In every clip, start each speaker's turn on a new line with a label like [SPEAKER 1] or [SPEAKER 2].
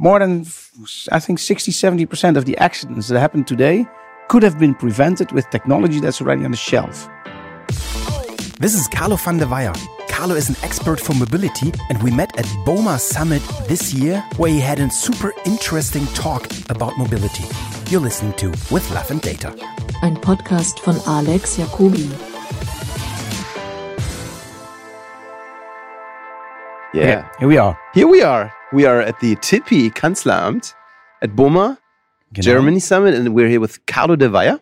[SPEAKER 1] more than, I think, 60, 70% of the accidents that happen today could have been prevented with technology that's already on the shelf.
[SPEAKER 2] This is Carlo van der Weijer. Carlo is an expert for mobility, and we met at BOMA Summit this year, where he had a super interesting talk about mobility. You're listening to With Love and Data.
[SPEAKER 3] Ein Podcast von Alex Jacobi.
[SPEAKER 4] Yeah.
[SPEAKER 1] Here we are.
[SPEAKER 4] Here we are. We are at the Tipi Kanzleramt at BOMA,
[SPEAKER 1] Genau.
[SPEAKER 4] Germany Summit, and we're here with Carlo de Weijer.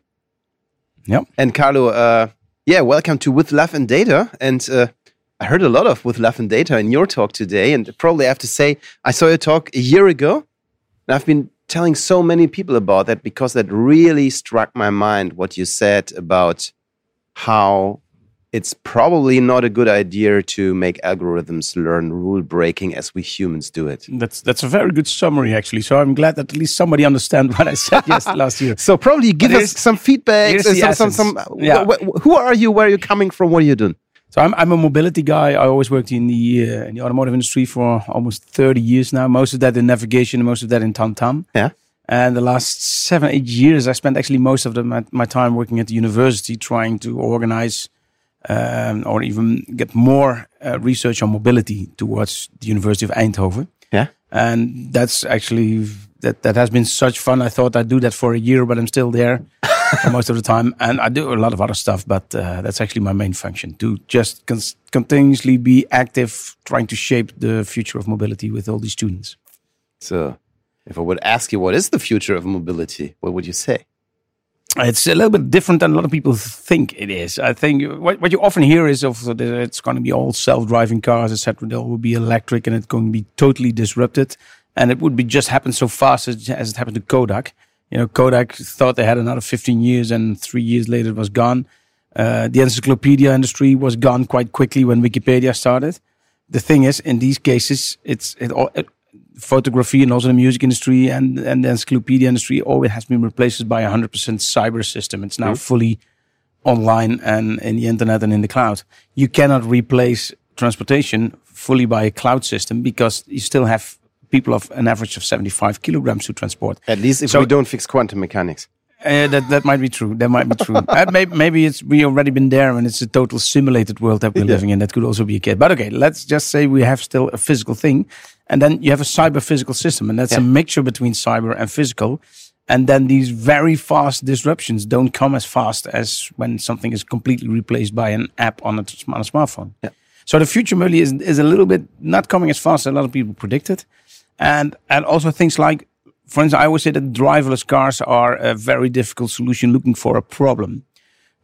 [SPEAKER 1] Yep.
[SPEAKER 4] And Carlo, uh, yeah, welcome to With Love and Data. And uh, I heard a lot of With Love and Data in your talk today. And probably I have to say, I saw your talk a year ago. And I've been telling so many people about that because that really struck my mind what you said about how it's probably not a good idea to make algorithms learn rule breaking as we humans do it.
[SPEAKER 1] That's that's a very good summary, actually. So I'm glad that at least somebody understand what I said yes some year.
[SPEAKER 4] So probably give us some feedback. uh, some, some, some.
[SPEAKER 1] Yeah.
[SPEAKER 4] wh- wh- who are you? Where are you coming from? What are you doing?
[SPEAKER 1] So I'm I'm a mobility guy. I always worked in the uh, in the automotive industry for almost 30 years now. Most of that in navigation, most of that in TomTom.
[SPEAKER 4] Yeah.
[SPEAKER 1] And the last seven eight years, I spent actually most of the, my, my time working at the university, trying to organize um, or even get more uh, research on mobility towards the University of Eindhoven.
[SPEAKER 4] Yeah.
[SPEAKER 1] and that's actually that that has been such fun. I thought I'd do that for a year, but I'm still there for most of the time, and I do a lot of other stuff. But uh, that's actually my main function to just cons- continuously be active, trying to shape the future of mobility with all these students.
[SPEAKER 4] So, if I would ask you what is the future of mobility, what would you say?
[SPEAKER 1] It's a little bit different than a lot of people think it is. I think what, what you often hear is of the, it's going to be all self-driving cars, etc. They will be electric, and it's going to be totally disrupted. And it would be just happen so fast as, as it happened to Kodak. You know, Kodak thought they had another 15 years, and three years later it was gone. Uh, the encyclopedia industry was gone quite quickly when Wikipedia started. The thing is, in these cases, it's it all. It, photography and also the music industry and, and the encyclopedia industry, all it has been replaced by a 100% cyber system. It's now fully online and in the internet and in the cloud. You cannot replace transportation fully by a cloud system because you still have people of an average of 75 kilograms to transport.
[SPEAKER 4] At least if
[SPEAKER 1] So-
[SPEAKER 4] we don't fix quantum mechanics.
[SPEAKER 1] Uh, that that might be true. That might be true. uh, maybe, maybe it's we already been there, and it's a total simulated world that we're
[SPEAKER 4] Yeah.
[SPEAKER 1] living in. That could also be a case. But okay, let's just say we have still a physical thing, and then you have a cyber physical system, and that's a mixture between cyber and physical. And then these very fast disruptions don't come as fast as when something is completely replaced by an app on a, on a smartphone.
[SPEAKER 4] Yeah.
[SPEAKER 1] So the future really is is a little bit not coming as fast as a lot of people predicted, and and also things like, for instance, I always say that driverless cars are a very difficult solution looking for a problem.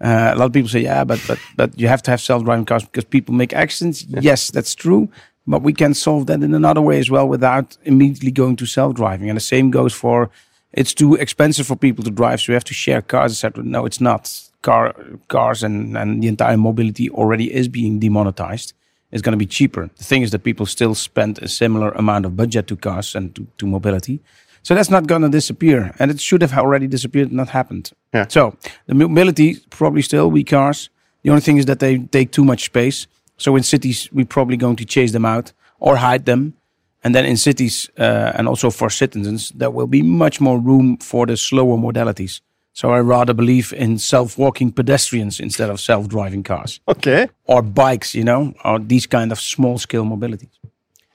[SPEAKER 1] Uh, a lot of people say, yeah, but but but you have to have self-driving cars because people make accidents. Yes, that's true, but we can solve that in another way as well without immediately going to self-driving. And the same goes for it's too expensive for people to drive, so we have to share cars, etc. No, it's not. Car cars and and the entire mobility already is being demonetized. It's going to be cheaper. The thing is that people still spend a similar amount of budget to cars and to, to mobility. So that's not going to disappear. And it should have already disappeared, not happened.
[SPEAKER 4] Yeah.
[SPEAKER 1] So the mobility probably still we cars. The only thing is that they take too much space. So in cities, we're probably going to chase them out or hide them. And then in cities uh, and also for citizens, there will be much more room for the slower modalities. So I rather believe in self-walking pedestrians instead of self-driving cars
[SPEAKER 4] Okay.
[SPEAKER 1] or bikes, you know, or these kind of small scale mobilities.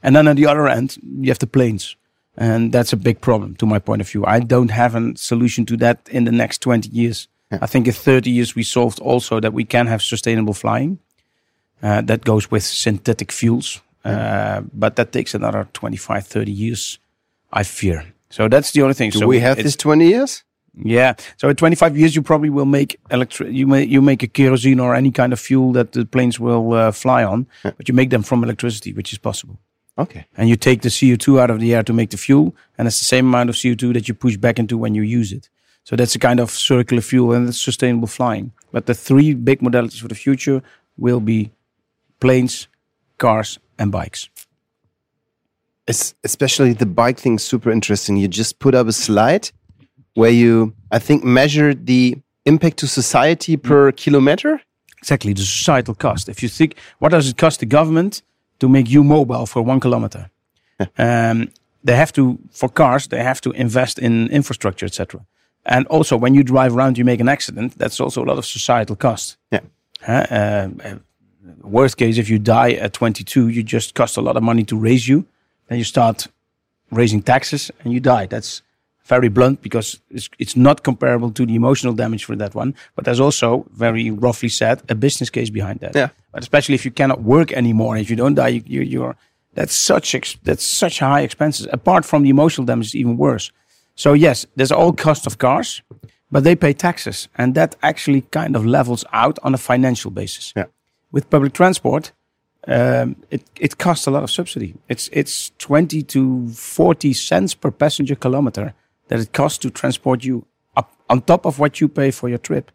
[SPEAKER 1] And then on the other end, you have the planes. And that's a big problem to my point of view. I don't have a solution to that in the next 20 years. I think in 30 years, we solved also that we can have sustainable flying. Uh, that goes with synthetic fuels. Uh, but that takes another 25, 30 years, I fear. So that's the only thing.
[SPEAKER 4] Do
[SPEAKER 1] so
[SPEAKER 4] we have this 20 years?
[SPEAKER 1] yeah. So in 25 years, you probably will make electric. You make you make a kerosene or any kind of fuel that the planes will uh, fly on, but you make them from electricity, which is possible.
[SPEAKER 4] Okay.
[SPEAKER 1] And you take the CO2 out of the air to make the fuel, and it's the same amount of CO2 that you push back into when you use it. So that's a kind of circular fuel, and it's sustainable flying. But the three big modalities for the future will be planes, cars, and bikes.
[SPEAKER 4] Es- especially the bike thing is super interesting. You just put up a slide where you, I think, measured the impact to society per kilometer.
[SPEAKER 1] Exactly, the societal cost. If you think, what does it cost the government to make you mobile for one kilometer? um, they have to for cars they have to invest in infrastructure, etc. And also, when you drive around, you make an accident. That's also a lot of societal cost.
[SPEAKER 4] Yeah.
[SPEAKER 1] Uh, uh, worst case, if you die at 22, you just cost a lot of money to raise you. Then you start raising taxes and you die. That's very blunt because it's, it's not comparable to the emotional damage for that one. But there's also, very roughly said, a business case behind that.
[SPEAKER 4] Yeah.
[SPEAKER 1] But especially if you cannot work anymore, if you don't die, you, you, you're that's such ex, that's such high expenses. Apart from the emotional damage, it's even worse. So yes, there's all cost of cars, but they pay taxes, and that actually kind of levels out on a financial basis.
[SPEAKER 4] Yeah.
[SPEAKER 1] With public transport, um, it it costs a lot of subsidy. It's it's twenty to forty cents per passenger kilometer that it costs to transport you up on top of what you pay for your trip.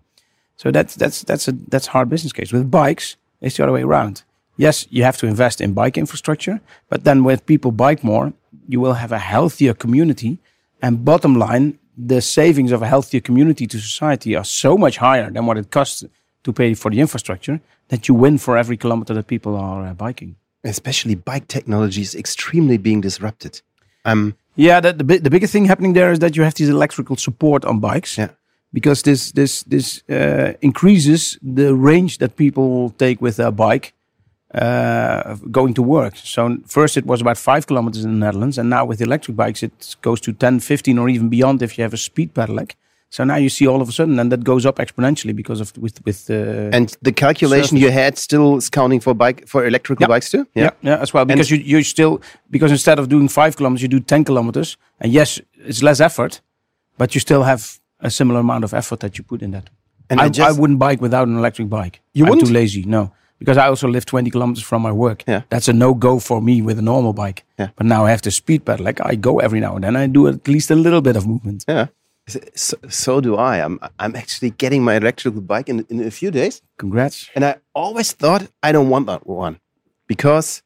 [SPEAKER 1] So that's that's that's a that's hard business case. With bikes, it's the other way around. Yes, you have to invest in bike infrastructure, but then when people bike more, you will have a healthier community. And bottom line, the savings of a healthier community to society are so much higher than what it costs to pay for the infrastructure that you win for every kilometer that people are uh, biking.
[SPEAKER 4] Especially bike technology is extremely being disrupted. Um,
[SPEAKER 1] Yeah, the, the, bi- the biggest thing happening there is that you have this electrical support on bikes.
[SPEAKER 4] Yeah.
[SPEAKER 1] Because this this this uh, increases the range that people take with their bike uh, going to work. So first it was about five kilometers in the Netherlands, and now with electric bikes it goes to 10, 15, or even beyond if you have a speed pedelec. So now you see all of a sudden, and that goes up exponentially because of with with uh,
[SPEAKER 4] and the calculation you had still is counting for bike for electrical
[SPEAKER 1] Yeah.
[SPEAKER 4] bikes too.
[SPEAKER 1] yeah. yeah, as well. Because you you still because instead of doing five kilometers, you do ten kilometers, and yes, it's less effort, but you still have a similar amount of effort that you put in that.
[SPEAKER 4] And
[SPEAKER 1] I,
[SPEAKER 4] I just-
[SPEAKER 1] I wouldn't bike without an electric bike.
[SPEAKER 4] You
[SPEAKER 1] I'm
[SPEAKER 4] wouldn't?
[SPEAKER 1] too lazy. No, because I also live twenty kilometers from my work.
[SPEAKER 4] Yeah.
[SPEAKER 1] that's a no go for me with a normal bike.
[SPEAKER 4] Yeah.
[SPEAKER 1] But now I have to speed pedelec. Like I go every now and then. I do at least a little bit of movement.
[SPEAKER 4] Yeah. So, so do I. I'm I'm actually getting my electrical bike in in a few days,
[SPEAKER 1] Congrats.
[SPEAKER 4] and I always thought I don't want that one because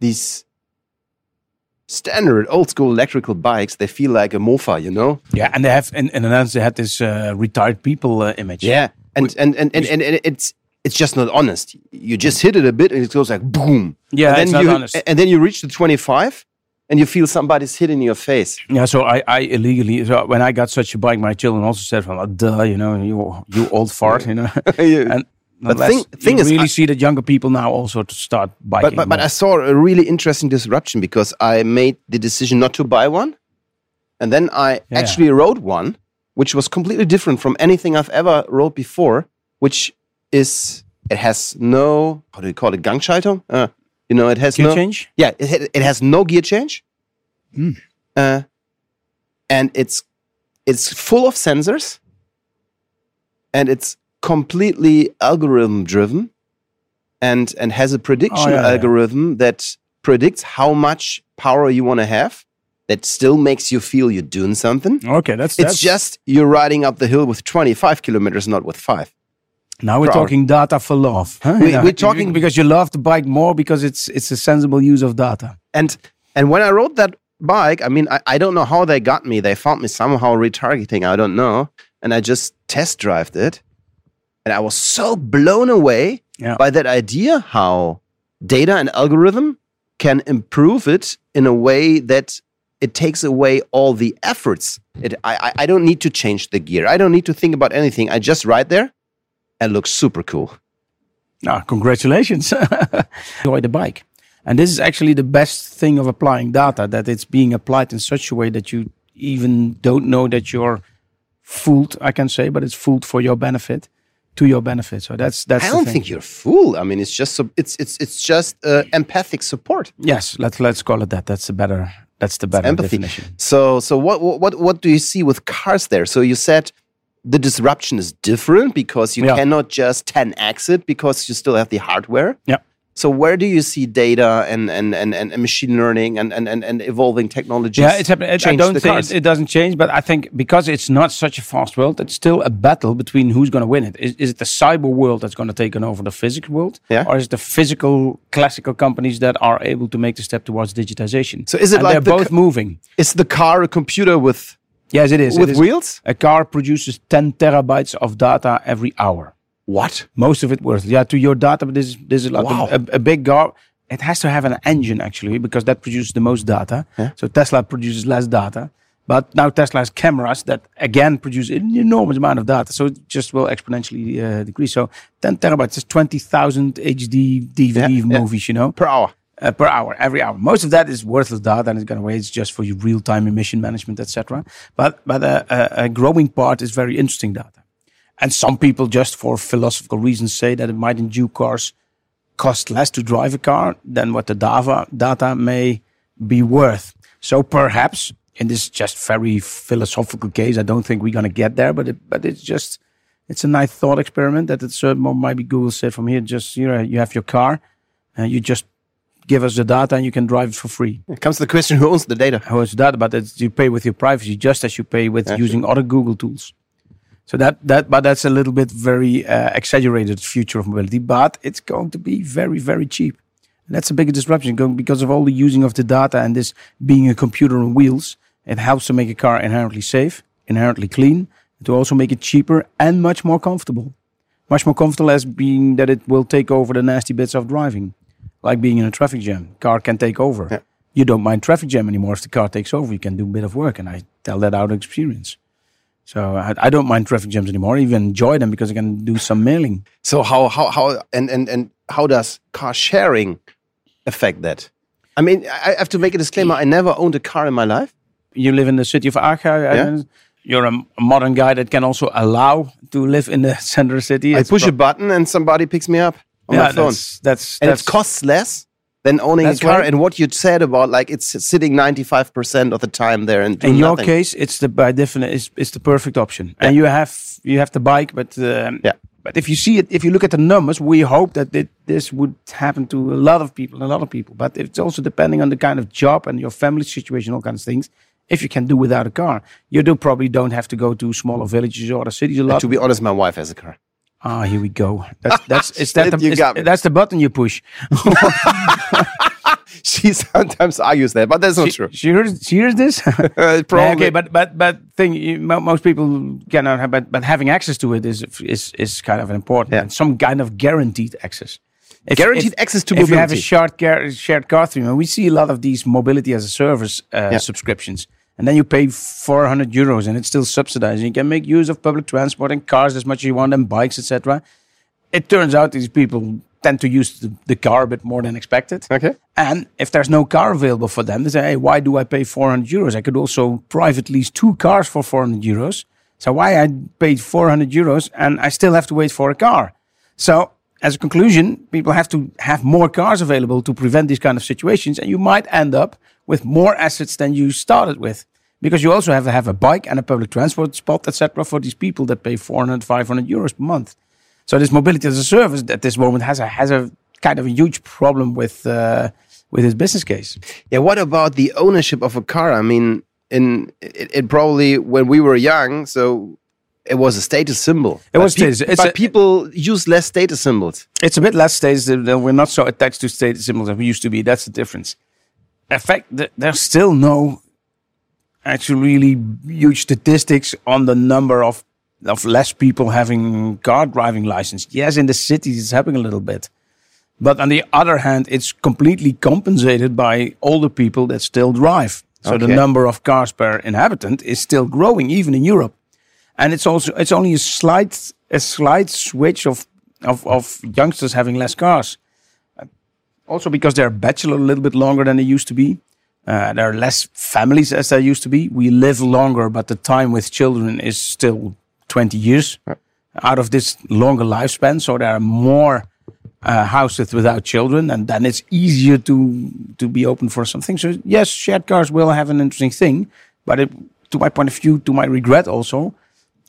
[SPEAKER 4] these standard old school electrical bikes they feel like a mofa, you know.
[SPEAKER 1] Yeah, and they have in, in the Netherlands they had this uh, retired people uh, image.
[SPEAKER 4] Yeah, and and, and, and and and it's it's just not honest. You just hit it a bit, and it goes like boom.
[SPEAKER 1] Yeah,
[SPEAKER 4] and
[SPEAKER 1] it's not
[SPEAKER 4] you,
[SPEAKER 1] honest.
[SPEAKER 4] And then you reach the twenty five, and you feel somebody's hitting your face.
[SPEAKER 1] Yeah, so I, I illegally so when I got such a bike, my children also said, "Well, duh, you know, you you old fart, you know."
[SPEAKER 4] You-
[SPEAKER 1] and
[SPEAKER 4] But thing- thing
[SPEAKER 1] you
[SPEAKER 4] is,
[SPEAKER 1] really
[SPEAKER 4] I-
[SPEAKER 1] see that younger people now also to start biking.
[SPEAKER 4] but but, but. I saw a really interesting disruption because I made the decision not to buy one, and then I
[SPEAKER 1] Yeah.
[SPEAKER 4] actually rode one, which was completely different from anything I've ever rode before. Which is it has no how do you call it Gangschaltung? Uh, you know, it has
[SPEAKER 1] Gear
[SPEAKER 4] no
[SPEAKER 1] change?
[SPEAKER 4] Yeah, it it has no gear change,
[SPEAKER 1] Hmm.
[SPEAKER 4] uh, and it's it's full of sensors, and it's completely algorithm driven, and and has a prediction
[SPEAKER 1] Oh, yeah, yeah.
[SPEAKER 4] algorithm that predicts how much power you want to have. That still makes you feel you're doing something.
[SPEAKER 1] Okay, that's
[SPEAKER 4] It's
[SPEAKER 1] that's,
[SPEAKER 4] just you're riding up the hill with 25 kilometers, not with five.
[SPEAKER 1] Now we're talking data for love. huh?
[SPEAKER 4] We- we're talking-
[SPEAKER 1] because you love the bike more because it's it's a sensible use of data.
[SPEAKER 4] And and when I rode that bike, I mean, I, I don't know how they got me. They found me somehow retargeting. I don't know. And I just test drived it, and I was so blown away
[SPEAKER 1] Yeah.
[SPEAKER 4] by that idea how data and algorithm can improve it in a way that it takes away all the efforts. It, I, I- I don't need to change the gear. I don't need to think about anything. I just ride there and looks super cool.
[SPEAKER 1] Ah, congratulations. Enjoy the bike. And this is actually the best thing of applying data, that it's being applied in such a way that you even don't know that you're fooled, I can say, but it's fooled for your benefit, to your benefit. So that's that's
[SPEAKER 4] I don't think you're a fool. I mean, it's just so, it's it's it's just uh, empathic support.
[SPEAKER 1] Yes, let's let's call it that. That's the better that's the better
[SPEAKER 4] empathy.
[SPEAKER 1] definition.
[SPEAKER 4] So, so what, what, what do you see with cars there? So you said the disruption is different because you
[SPEAKER 1] Yeah.
[SPEAKER 4] cannot just 10x it because you still have the hardware.
[SPEAKER 1] Yeah.
[SPEAKER 4] So where do you see data and and and, and machine learning and, and, and, and evolving technologies?
[SPEAKER 1] Yeah, it's happening. I don't think it, it doesn't change, but I think because it's not such a fast world, it's still a battle between who's going to win it. Is, is it the cyber world that's going to take over the physical world,
[SPEAKER 4] Yeah.
[SPEAKER 1] or is it the physical classical companies that are able to make the step towards digitization?
[SPEAKER 4] So is it
[SPEAKER 1] And
[SPEAKER 4] like
[SPEAKER 1] they're
[SPEAKER 4] the
[SPEAKER 1] both moving?
[SPEAKER 4] Is the car a computer with
[SPEAKER 1] Yes, it is. It
[SPEAKER 4] with
[SPEAKER 1] is.
[SPEAKER 4] wheels?
[SPEAKER 1] A car produces 10 terabytes of data every hour.
[SPEAKER 4] What?
[SPEAKER 1] Most of it worth. Yeah, to your data, but this is this is like
[SPEAKER 4] Wow.
[SPEAKER 1] a, a, big car. it has to have an engine actually because that produces the most data. So Tesla produces less data. But now Tesla has cameras that again produce an enormous amount of data. So it just will exponentially uh, decrease. So 10 terabytes is 20,000 HD DVD
[SPEAKER 4] Yeah, yeah.
[SPEAKER 1] movies, you know,
[SPEAKER 4] Per hour.
[SPEAKER 1] Uh, per hour, every hour. Most of that is worthless data and it's going to waste just for your real time emission management, etc. But, but a, a, a growing part is very interesting data. And some people just for philosophical reasons say that it might in due course cost less to drive a car than what the data, data may be worth. So perhaps in this just very philosophical case, I don't think we're going to get there, but it, but it's just, it's a nice thought experiment that it's uh, more maybe Google said from here, just, you know, you have your car and you just give us the data and you can drive it for free.
[SPEAKER 4] It comes to the question who owns the data.
[SPEAKER 1] Who How is that? But it's, you pay with your privacy just as you pay with using other Google tools. So that that but that's a little bit very uh, exaggerated future of mobility, but it's going to be very very cheap. And that's a big disruption going because of all the using of the data and this being a computer on wheels. It helps to make a car inherently safe, inherently clean, to also make it cheaper and much more comfortable. Much more comfortable as being that it will take over the nasty bits of driving, like being in a traffic jam. Car can take over.
[SPEAKER 4] Yeah.
[SPEAKER 1] You don't mind traffic jam anymore if the car takes over. You can do a bit of work, and I tell that out of experience. So I, I don't mind traffic jams anymore. I even enjoy them because I can do some mailing.
[SPEAKER 4] So how how how and and and how does car sharing affect that? I mean, I have to make a disclaimer. I never owned a car in my life.
[SPEAKER 1] You live in the city of Aachen. and You're a modern guy that can also allow to live in the center city.
[SPEAKER 4] I
[SPEAKER 1] It's
[SPEAKER 4] push a button and somebody picks me up on
[SPEAKER 1] yeah,
[SPEAKER 4] my phone,
[SPEAKER 1] That's, that's,
[SPEAKER 4] and
[SPEAKER 1] that's
[SPEAKER 4] it costs less than owning a car.
[SPEAKER 1] right.
[SPEAKER 4] And what you said about like it's sitting ninety five percent of the time there and
[SPEAKER 1] in your
[SPEAKER 4] nothing.
[SPEAKER 1] case, it's the by definition it's, it's the perfect option. And you have you have the bike, but um,
[SPEAKER 4] Yeah.
[SPEAKER 1] But if you see it, if you look at the numbers, we hope that it, this would happen to a lot of people, a lot of people. But it's also depending on the kind of job and your family situation, all kinds of things. If you can do without a car, you do probably don't have to go to smaller villages or other cities a lot.
[SPEAKER 4] To be honest, my wife has a car.
[SPEAKER 1] Ah, here we go. That's that's is that the,
[SPEAKER 4] You got me.
[SPEAKER 1] that's the button you push.
[SPEAKER 4] She sometimes argues that, but that's not true.
[SPEAKER 1] She hears, she hears this.
[SPEAKER 4] Uh,
[SPEAKER 1] Yeah,
[SPEAKER 4] probably.
[SPEAKER 1] okay, but but but thing most people cannot have, but but having access to it is is is kind of important.
[SPEAKER 4] Yeah.
[SPEAKER 1] And some kind of guaranteed access. If-
[SPEAKER 4] Guaranteed
[SPEAKER 1] if-
[SPEAKER 4] access to
[SPEAKER 1] if you have a shared car, shared car stream, and we see a lot of these mobility as a service uh, subscriptions, and then you pay 400 euros, and it's still subsidized. And You can make use of public transport and cars as much as you want, and bikes, etc. It turns out these people tend to use the, the car a bit more than expected.
[SPEAKER 4] Okay.
[SPEAKER 1] And if there's no car available for them, they say, hey, why do I pay 400 euros? I could also private lease two cars for 400 euros. So why I paid 400 euros and I still have to wait for a car? So as a conclusion, people have to have more cars available to prevent these kind of situations. And you might end up with more assets than you started with. Because you also have to have a bike and a public transport spot, etc., for these people that pay 400, 500 euros per month. So this mobility as a service at this moment has a has a kind of a huge problem with uh, with its business case.
[SPEAKER 4] Yeah, what about the ownership of a car? I mean, in it, it probably when we were young, so it was a status symbol.
[SPEAKER 1] It was
[SPEAKER 4] pe-
[SPEAKER 1] status. It's
[SPEAKER 4] but
[SPEAKER 1] a-
[SPEAKER 4] people use less status symbols.
[SPEAKER 1] It's a bit less status. We're not so attached to status symbols as we used to be. That's the difference. In fact, there's still no actually really huge statistics on the number of of less people having car driving license. Yes, in the cities it's happening a little bit. But on the other hand, it's completely compensated by older people that still drive. So the number of cars per inhabitant is still growing, even in Europe. And it's also it's only a slight a slight switch of of, of youngsters having less cars. Also because they're bachelor a little bit longer than they used to be. Uh, there are less families as there used to be. We live longer, but the time with children is still 20 years out of this longer lifespan. So there are more uh, houses without children, and then it's easier to to be open for something. So yes, shared cars will have an interesting thing, but it, to my point of view, to my regret also,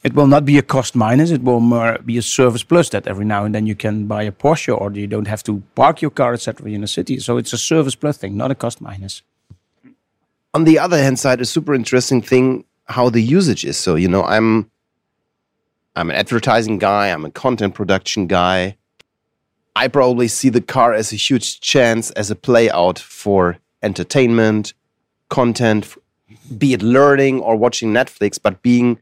[SPEAKER 1] it will not be a cost minus. It will more be a service plus that every now and then you can buy a Porsche or you don't have to park your car, etc. in a city. So it's a service plus thing, not a cost minus.
[SPEAKER 4] On the other hand side, a super interesting thing how the usage is. So you know, I'm I'm an advertising guy. I'm a content production guy. I probably see the car as a huge chance as a play out for entertainment, content, be it learning or watching Netflix, but being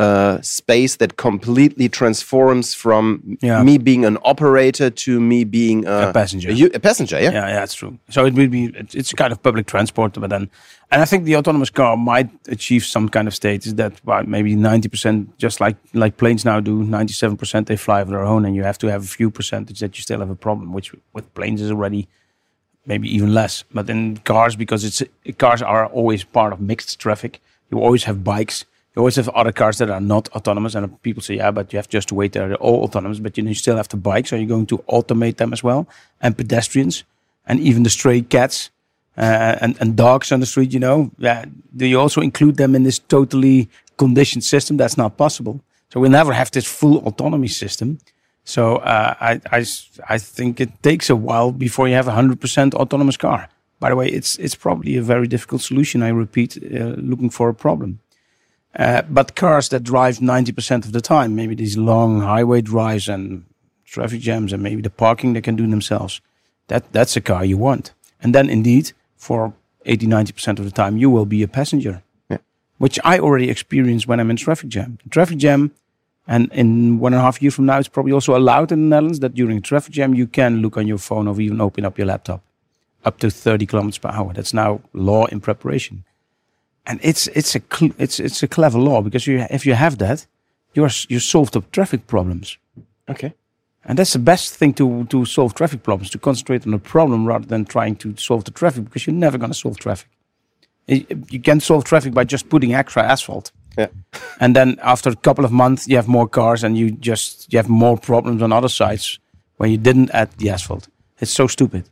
[SPEAKER 4] uh, space that completely transforms from
[SPEAKER 1] Yeah.
[SPEAKER 4] me being an operator to me being a,
[SPEAKER 1] A passenger.
[SPEAKER 4] A passenger, yeah.
[SPEAKER 1] Yeah, yeah, that's true. So it will be it's, it's kind of public transport, but then, and I think the autonomous car might achieve some kind of status that well, maybe ninety percent, just like like planes now do, ninety seven percent they fly of their own, and you have to have a few percentage that you still have a problem, which with planes is already maybe even less. But in cars, because it's cars are always part of mixed traffic, you always have bikes. You always have other cars that are not autonomous, and people say, "Yeah, but you have just to wait; they're all autonomous." But you, know, you still have the bikes. Are you going to automate them as well? And pedestrians, and even the stray cats uh, and and dogs on the street. You know, yeah. Do you also include them in this totally conditioned system? That's not possible. So we'll never have this full autonomy system. So uh, I, I I think it takes a while before you have a hundred percent autonomous car. By the way, it's it's probably a very difficult solution. I repeat, uh, looking for a problem. Uh, but cars that drive 90% of the time, maybe these long highway drives and traffic jams and maybe the parking they can do themselves, that, that's a car you want. And then indeed, for 80, 90% of the time, you will be a passenger,
[SPEAKER 4] Yeah.
[SPEAKER 1] which I already experience when I'm in traffic jam. Traffic jam, and in one and a half years from now, it's probably also allowed in the Netherlands that during traffic jam, you can look on your phone or even open up your laptop up to 30 kilometers per hour. That's now law in preparation and it's it's a it's it's a clever law because you if you have that, you're you solve the traffic problems,
[SPEAKER 4] Okay.
[SPEAKER 1] and that's the best thing to to solve traffic problems to concentrate on the problem rather than trying to solve the traffic because you're never going to solve traffic. You can solve traffic by just putting extra asphalt,
[SPEAKER 4] Yeah.
[SPEAKER 1] and then after a couple of months you have more cars and you just you have more problems on other sides when you didn't add the asphalt. It's so stupid.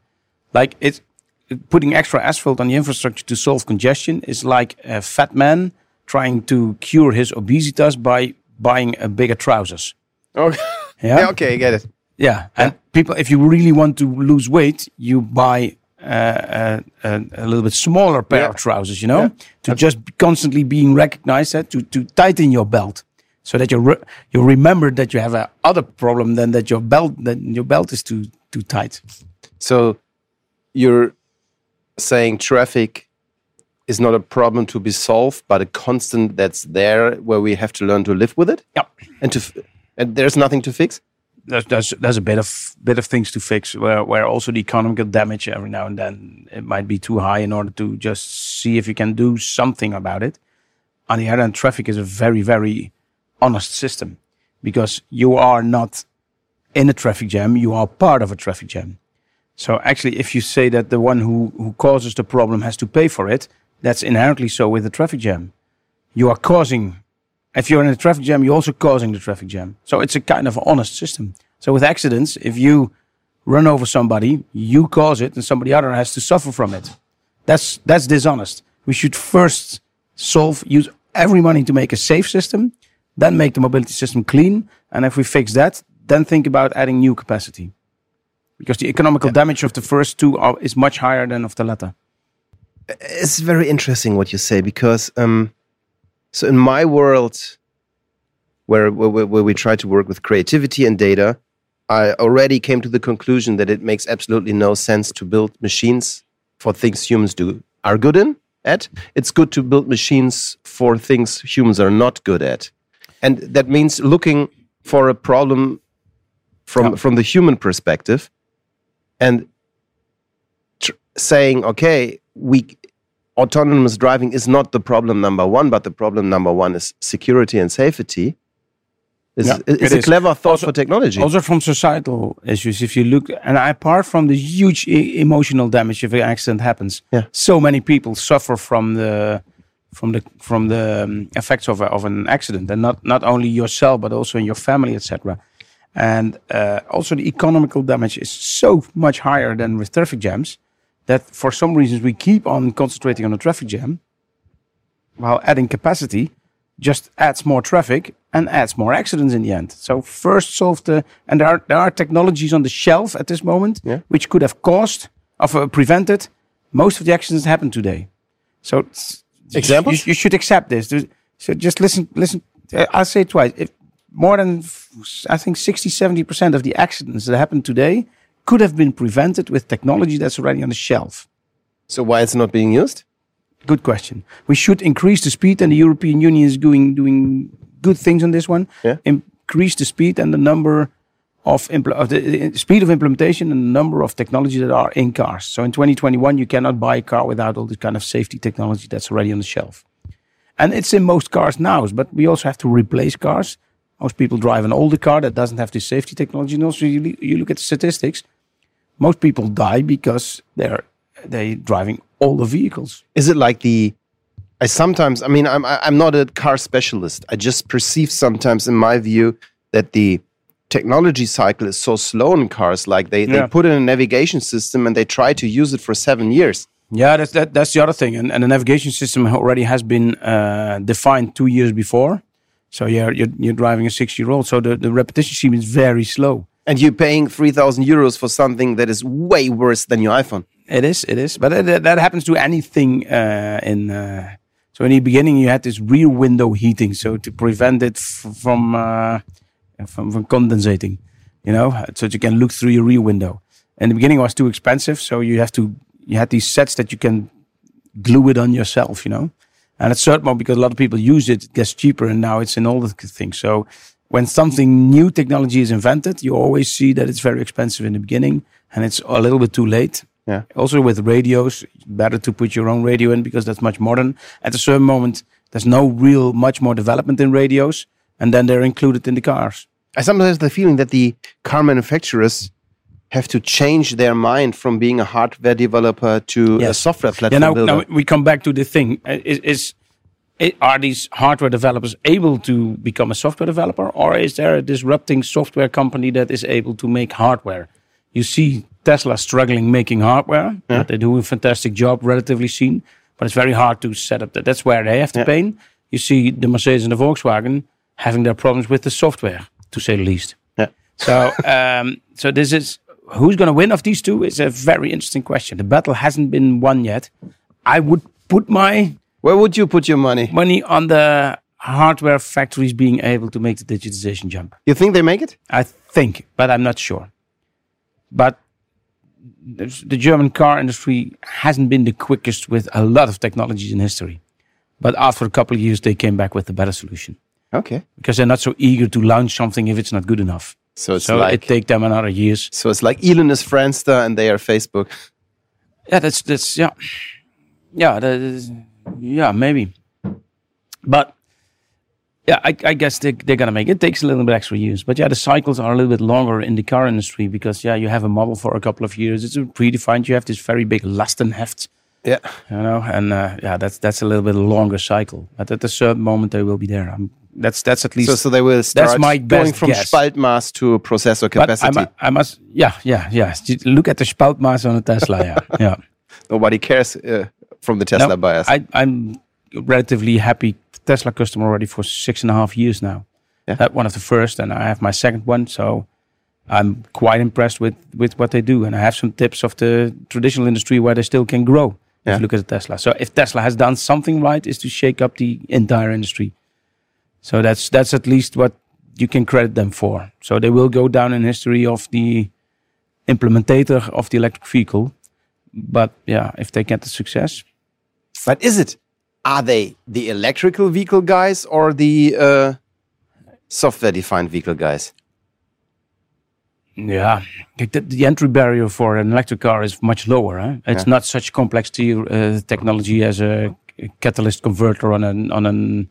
[SPEAKER 1] Like it's putting extra asphalt on the infrastructure to solve congestion is like a fat man trying to cure his obesitas by buying a bigger trousers.
[SPEAKER 4] Okay.
[SPEAKER 1] Yeah.
[SPEAKER 4] Yeah, okay, I get it.
[SPEAKER 1] Yeah, and people, if you really want to lose weight, you buy uh, a, a, a little bit smaller pair
[SPEAKER 4] Yeah.
[SPEAKER 1] of trousers. You know, to just constantly being recognized, uh, to to tighten your belt, so that you re- you remember that you have a other problem than that your belt that your belt is too too tight.
[SPEAKER 4] So you're saying traffic is not a problem to be solved, but a constant that's there where we have to learn to live with it,
[SPEAKER 1] Yeah.
[SPEAKER 4] and to f- and there's nothing to fix.
[SPEAKER 1] there's, there's there's a bit of bit of things to fix where where also the economical damage every now and then it might be too high in order to just see if you can do something about it. On the other hand, traffic is a very very honest system because you are not in a traffic jam; you are part of a traffic jam. So actually, if you say that the one who who causes the problem has to pay for it, that's inherently so with a traffic jam. You are causing if you're in a traffic jam, you're also causing the traffic jam. So it's a kind of honest system. So with accidents, if you run over somebody, you cause it, and somebody other has to suffer from it. That's that's dishonest. We should first solve, use every money to make a safe system, then make the mobility system clean, and if we fix that, then think about adding new capacity. Because the economical damage of the first two are, is much higher than of the latter.
[SPEAKER 4] It's very interesting what you say because um, so in my world, where, where where we try to work with creativity and data, I already came to the conclusion that it makes absolutely no sense to build machines for things humans do are good in at. It's good to build machines for things humans are not good at, and that means looking for a problem from
[SPEAKER 1] Yeah.
[SPEAKER 4] from the human perspective, and tr- saying, okay, we autonomous driving is not the problem number one, but the problem number one is security and safety. Is,
[SPEAKER 1] Yeah,
[SPEAKER 4] is
[SPEAKER 1] it
[SPEAKER 4] a
[SPEAKER 1] is.
[SPEAKER 4] clever thought
[SPEAKER 1] Also-
[SPEAKER 4] for technology.
[SPEAKER 1] Also from societal issues, if you look, and apart from the huge emotional damage if an accident happens,
[SPEAKER 4] Yeah.
[SPEAKER 1] so many people suffer from the from the from the um, effects of a, of an accident, and not not only yourself but also in your family, etc. And uh, also the economical damage is so much higher than with traffic jams that for some reasons we keep on concentrating on the traffic jam while adding capacity just adds more traffic and adds more accidents in the end. So first solve the and there are there are technologies on the shelf at this moment
[SPEAKER 4] Yeah.
[SPEAKER 1] which could have caused of uh, prevented most of the accidents that happen today. So
[SPEAKER 4] Examples?
[SPEAKER 1] You, you should accept this. So just listen listen uh, I'll say it twice. If more than I think 60 70% of the accidents that happen today could have been prevented with technology that's already on the shelf.
[SPEAKER 4] so why it's not being used?
[SPEAKER 1] Good question. We should increase the speed, and the European Union is doing doing good things on this one.
[SPEAKER 4] Yeah.
[SPEAKER 1] Increase the speed and the number of, impl- of the the speed of implementation and the number of technology that are in cars. So in 2021, you cannot buy a car without all this kind of safety technology that's already on the shelf. And it's in most cars now, but we also have to replace cars. Most people drive an older car that doesn't have this safety technology. And also, you, you look at the statistics. Most people die because they're they driving older vehicles.
[SPEAKER 4] Is it like the? I sometimes. I mean, I'm I'm not a car specialist. I just perceive sometimes, in my view, that the technology cycle is so slow in cars. Like they, they put in a navigation system and they try to use it for seven years.
[SPEAKER 1] Yeah, that's that, that's the other thing, and, and the navigation system already has been uh, defined two years before. So you're you're, you're driving a six year old, so the, the repetition scheme is very slow.
[SPEAKER 4] And you're paying three thousand euros for something that is way worse than your iPhone.
[SPEAKER 1] It is, it is, but that, that happens to anything uh, in. Uh, so in the beginning, you had this rear window heating, so to prevent it f- from, uh, from from condensating, you know, so that you can look through your rear window. In the beginning, it was too expensive, so you have to you had these sets that you can glue it on yourself, you know. And at a certain moment, because a lot of people use it, it gets cheaper, and now it's in all the things. So when something new technology is invented, you always see that it's very expensive in the beginning, and it's a little bit too late.
[SPEAKER 4] Yeah.
[SPEAKER 1] Also with radios, better to put your own radio in because that's much modern. At a certain moment, there's no real much more development in radios, and then they're included in the cars.
[SPEAKER 4] I sometimes have the feeling that the car manufacturers have to change their mind from being a hardware developer to a
[SPEAKER 1] Yes.
[SPEAKER 4] software
[SPEAKER 1] Yeah,
[SPEAKER 4] platform
[SPEAKER 1] now,
[SPEAKER 4] builder.
[SPEAKER 1] now we come back to the thing: Uh, is, is are these hardware developers able to become a software developer, or is there a disrupting software company that is able to make hardware? You see Tesla struggling making hardware, but they do a fantastic job, relatively seen. But it's very hard to set up that. That's where they have to pay. You see the Mercedes and the Volkswagen having their problems with the software, to say the least.
[SPEAKER 4] Yeah.
[SPEAKER 1] So, um, so this is who's going to win of these two is a very interesting question. The battle hasn't been won yet. I would put my
[SPEAKER 4] Where would you put your money?
[SPEAKER 1] money on the hardware factories being able to make the digitization jump.
[SPEAKER 4] You think they make it?
[SPEAKER 1] I think, but I'm not sure. But the German car industry hasn't been the quickest with a lot of technologies in history. But after a couple of years, they came back with a better solution
[SPEAKER 4] Okay.
[SPEAKER 1] because they're not so eager to launch something if it's not good enough.
[SPEAKER 4] So it's
[SPEAKER 1] so
[SPEAKER 4] like
[SPEAKER 1] it take them another years.
[SPEAKER 4] so it's like Elon is Friendster and they are Facebook.
[SPEAKER 1] Yeah, that's that's yeah, yeah, that is, yeah, maybe. But yeah, I, I guess they they're gonna make it. it. Takes a little bit extra years, but yeah, the cycles are a little bit longer in the car industry because yeah, you have a model for a couple of years. It's predefined. You have this very big Lastenheft,
[SPEAKER 4] Yeah.
[SPEAKER 1] you know, and uh, yeah, that's that's a little bit longer cycle. But at a certain moment, they will be there. i that's that's at least
[SPEAKER 4] So so they will start
[SPEAKER 1] my
[SPEAKER 4] going from
[SPEAKER 1] guess.
[SPEAKER 4] Spaltmaß to processor
[SPEAKER 1] But I,
[SPEAKER 4] capacity.
[SPEAKER 1] I must, yeah, yeah, yeah. Look at the Spaltmaß on a Tesla. Yeah, yeah.
[SPEAKER 4] Nobody cares uh, from the Tesla
[SPEAKER 1] No,
[SPEAKER 4] buyers.
[SPEAKER 1] I, I'm relatively happy Tesla customer already for six and a half years now.
[SPEAKER 4] Yeah.
[SPEAKER 1] That one of the first, and I have my second one, so I'm quite impressed with with what they do. And I have some tips of the traditional industry where they still can grow.
[SPEAKER 4] Yeah.
[SPEAKER 1] If you look at the Tesla, so if Tesla has done something right, is to shake up the entire industry. So that's that's at least what you can credit them for. So they will go down in history of the implementator of the electric vehicle. But yeah, if they get the success,
[SPEAKER 4] but is it? Are they the electrical vehicle guys or the uh, software defined vehicle guys?
[SPEAKER 1] Yeah, the, the entry barrier for an electric car is much lower. Huh? It's not such complex to, uh, technology as a catalyst converter on an on an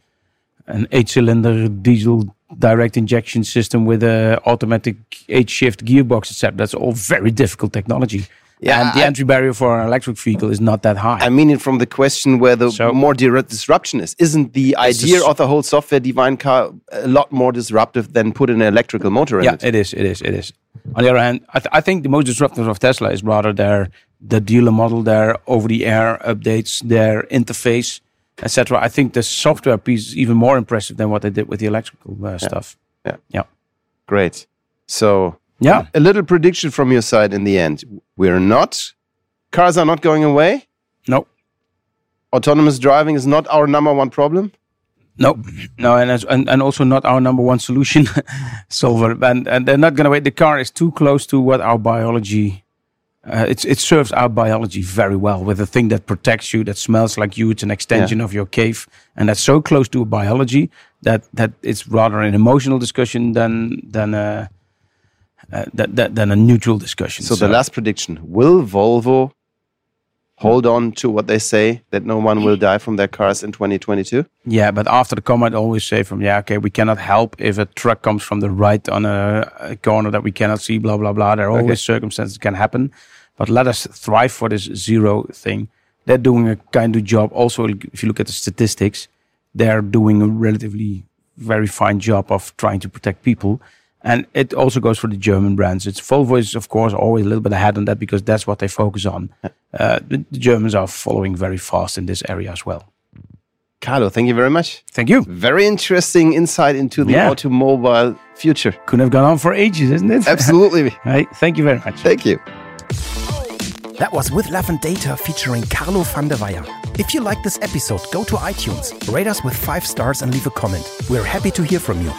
[SPEAKER 1] an eight-cylinder diesel direct injection system with a automatic eight-shift gearbox, etc. That's all very difficult technology.
[SPEAKER 4] Yeah,
[SPEAKER 1] and the
[SPEAKER 4] I-
[SPEAKER 1] entry barrier for an electric vehicle is not that high.
[SPEAKER 4] I mean it from the question where the
[SPEAKER 1] So-
[SPEAKER 4] more disruption is. Isn't the idea of the whole software defined car a lot more disruptive than put an electrical motor in
[SPEAKER 1] yeah,
[SPEAKER 4] it?
[SPEAKER 1] it is. It is. It is. On the other hand, I, th- I think the most disruptive of Tesla is rather their the dealer model, their over-the-air updates, their interface, etc. I think the software piece is even more impressive than what they did with the electrical uh, stuff.
[SPEAKER 4] Yeah.
[SPEAKER 1] Yeah.
[SPEAKER 4] Great. So
[SPEAKER 1] Yeah.
[SPEAKER 4] a little prediction from your side in the end. We're not cars are not going away.
[SPEAKER 1] No.
[SPEAKER 4] Autonomous driving is not our number one problem.
[SPEAKER 1] No, no, and as, and, and also not our number one solution solver. And and they're not going to wait. The car is too close to what our biology uh, it's, it serves our biology very well with a thing that protects you, that smells like you. It's an extension
[SPEAKER 4] Yeah.
[SPEAKER 1] of your cave, and that's so close to a biology that that it's rather an emotional discussion than than a uh, that, that, than a neutral discussion.
[SPEAKER 4] So, the last prediction: Will Volvo hold on to what they say that no one will die from their cars in 2022?
[SPEAKER 1] Yeah, but after the comment, I always say from yeah, okay, we cannot help if a truck comes from the right on a, a corner that we cannot see, blah blah blah. There are always circumstances that can happen, but let us thrive for this zero thing. They're doing a kind of job. Also, if you look at the statistics, they're doing a relatively very fine job of trying to protect people. And it also goes for the German brands. It's Volvo is of course always a little bit ahead on that because that's what they focus on. Uh, the, the Germans are following very fast in this area as well.
[SPEAKER 4] Carlo, thank you very much.
[SPEAKER 1] Thank you.
[SPEAKER 4] Very interesting insight into the
[SPEAKER 1] Yeah.
[SPEAKER 4] automobile future.
[SPEAKER 1] Couldn't have gone on for ages, isn't it?
[SPEAKER 4] Absolutely.
[SPEAKER 1] Hey, thank you very much.
[SPEAKER 4] thank you.
[SPEAKER 2] That was With Love and Data featuring Carlo van der Weijer. If you like this episode, go to iTunes, rate us with five stars and leave a comment. We're happy to hear from you.